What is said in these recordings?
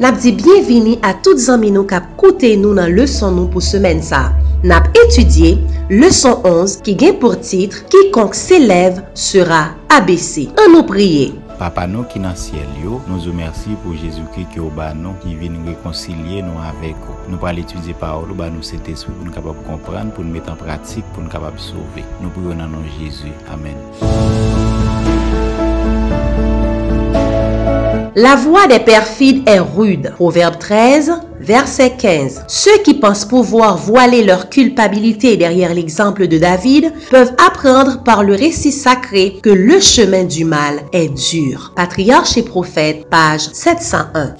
Nap di bienvini a tout zanmi nou kap koute nou nan leson nou pou semen sa. Nap etudye leson 11 ki gen pou titre Kikonk s'eleve sera abese. An nou priye. Papa nou ki nan siel yo, nou zo mersi pou Jezoukri ki ou ba nou ki vin rekoncilie nou avek ou. Nou pal etudye pa paolo, ba nou sete sou pou nou kapab kompran, pou nou met an pratik, pou nou kapab souve. Nou pou yon nan nou Jezou. Amen. La voix des perfides est rude. Proverbe 13, verset 15. Ceux qui pensent pouvoir voiler leur culpabilité derrière l'exemple de David peuvent apprendre par le récit sacré que le chemin du mal est dur. Patriarche et prophète, page 701.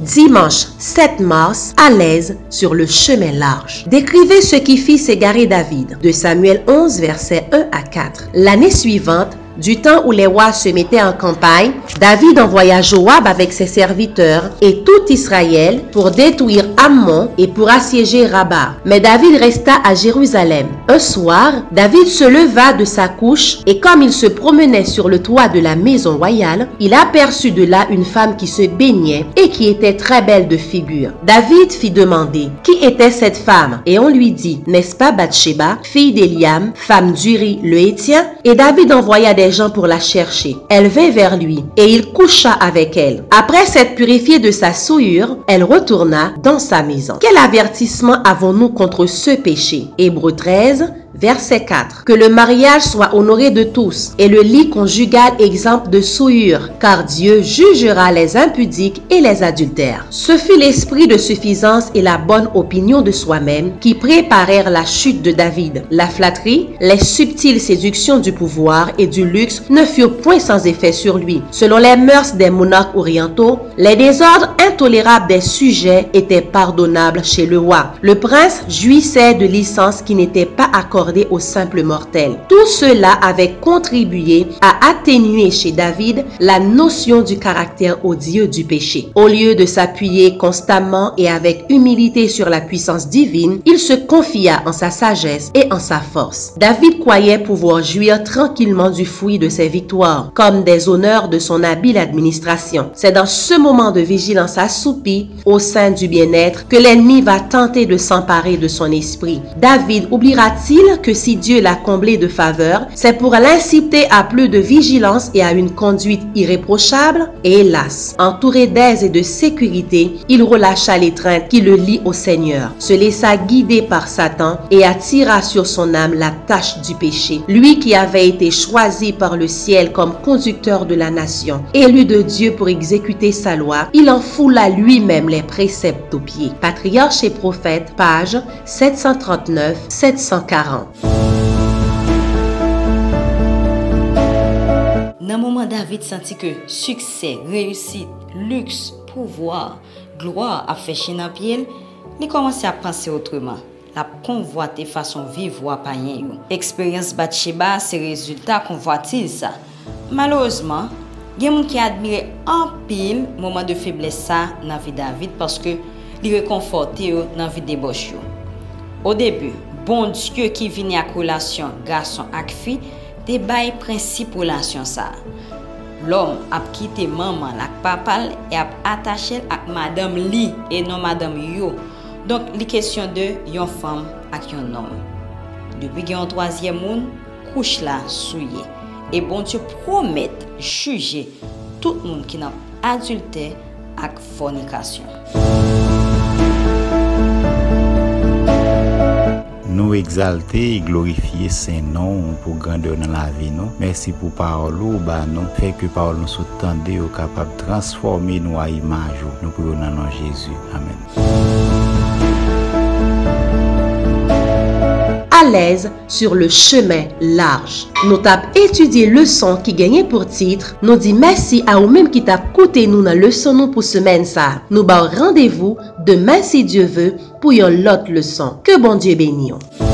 Dimanche 7 mars, à l'aise sur le chemin large. Décrivez ce qui fit s'égarer David. De Samuel 11, versets 1 à 4. L'année suivante, du temps où les rois se mettaient en campagne, David envoya Joab avec ses serviteurs et tout Israël pour détruire Ammon et pour assiéger Rabat. Mais David resta à Jérusalem. Un soir, David se leva de sa couche et comme il se promenait sur le toit de la maison royale, il aperçut de là une femme qui se baignait et qui était très belle de figure. David fit demander qui était cette femme? Et on lui dit, n'est-ce pas Bathsheba, fille d'Eliam, femme d'Uri le Hétien? Et David gens pour la chercher. Elle vint vers lui et il coucha avec elle. Après s'être purifiée de sa souillure, elle retourna dans sa maison. Quel avertissement avons-nous contre ce péché? Hébreu 13, Verset 4. Que le mariage soit honoré de tous et le lit conjugal exempt de souillure, car Dieu jugera les impudiques et les adultères. Ce fut l'esprit de suffisance et la bonne opinion de soi-même qui préparèrent la chute de David. La flatterie, les subtiles séductions du pouvoir et du luxe ne furent point sans effet sur lui. Selon les mœurs des monarques orientaux, les désordres intolérables des sujets étaient pardonnables chez le roi. Le prince jouissait de licences qui n'étaient pas accordées aux simples mortels. Tout cela avait contribué à atténuer chez David la notion du caractère odieux du péché. Au lieu de s'appuyer constamment et avec humilité sur la puissance divine, il se confia en sa sagesse et en sa force. David croyait pouvoir jouir tranquillement du fruit de ses victoires, comme des honneurs de son habile administration. C'est dans ce moment de vigilance assoupie au sein du bien-être que l'ennemi va tenter de s'emparer de son esprit. David oubliera-t-il que si Dieu l'a comblé de faveur, c'est pour l'inciter à plus de vigilance et à une conduite irréprochable? Et hélas, entouré d'aise et de sécurité, il relâcha l'étreinte qui le lie au Seigneur, se laissa guider par Satan et attira sur son âme la tâche du péché. Lui qui avait été choisi par le ciel comme conducteur de la nation, élu de Dieu pour exécuter sa loi, il en foula lui-même les préceptes aux pieds. Patriarche et prophète, page 739-740. Nan mouman David santi ke suksè, reyusit, luks, pouvoi, gloa a fèche nan piel, li komanse a panse otreman. La konvoate fason vivwa panyen yo. Eksperyans bat cheba se rezultat konvoatil sa. Malouzman, gen moun ki admire an pil mouman de feblesa nan vi David paske li rekonforte yo nan vi deboch yo. O debu, Bon diyo ki vini ak relasyon gason ak fi, te bay prinsip relasyon sa. Lom ap kite maman ak papal e ap atache ak madame li e non madame yo. Donk li kesyon de yon fam ak yon nom. Depi gen yon troasyen moun, kouch la souye. E bon Diyo promet juje tout moun ki nan adulte ak fornikasyon. Nou exalte e glorifiye sen nou pou grandeur nan la vi nou. Mersi pou parol ou ba nou. Fek yo parol nou sou tende yo kapab transforme nou a imaj ou nou pou yo nan nan Jezu. Amen. à l'aise sur le chemin large. Nous avons étudié leçon qui gagnait pour titre. Nous dit merci à vous-même qui t'a coûté nous dans leçon nous pour semaine ça. Nous rendez-vous demain si Dieu veut pour une autre leçon. Que bon Dieu bénisse.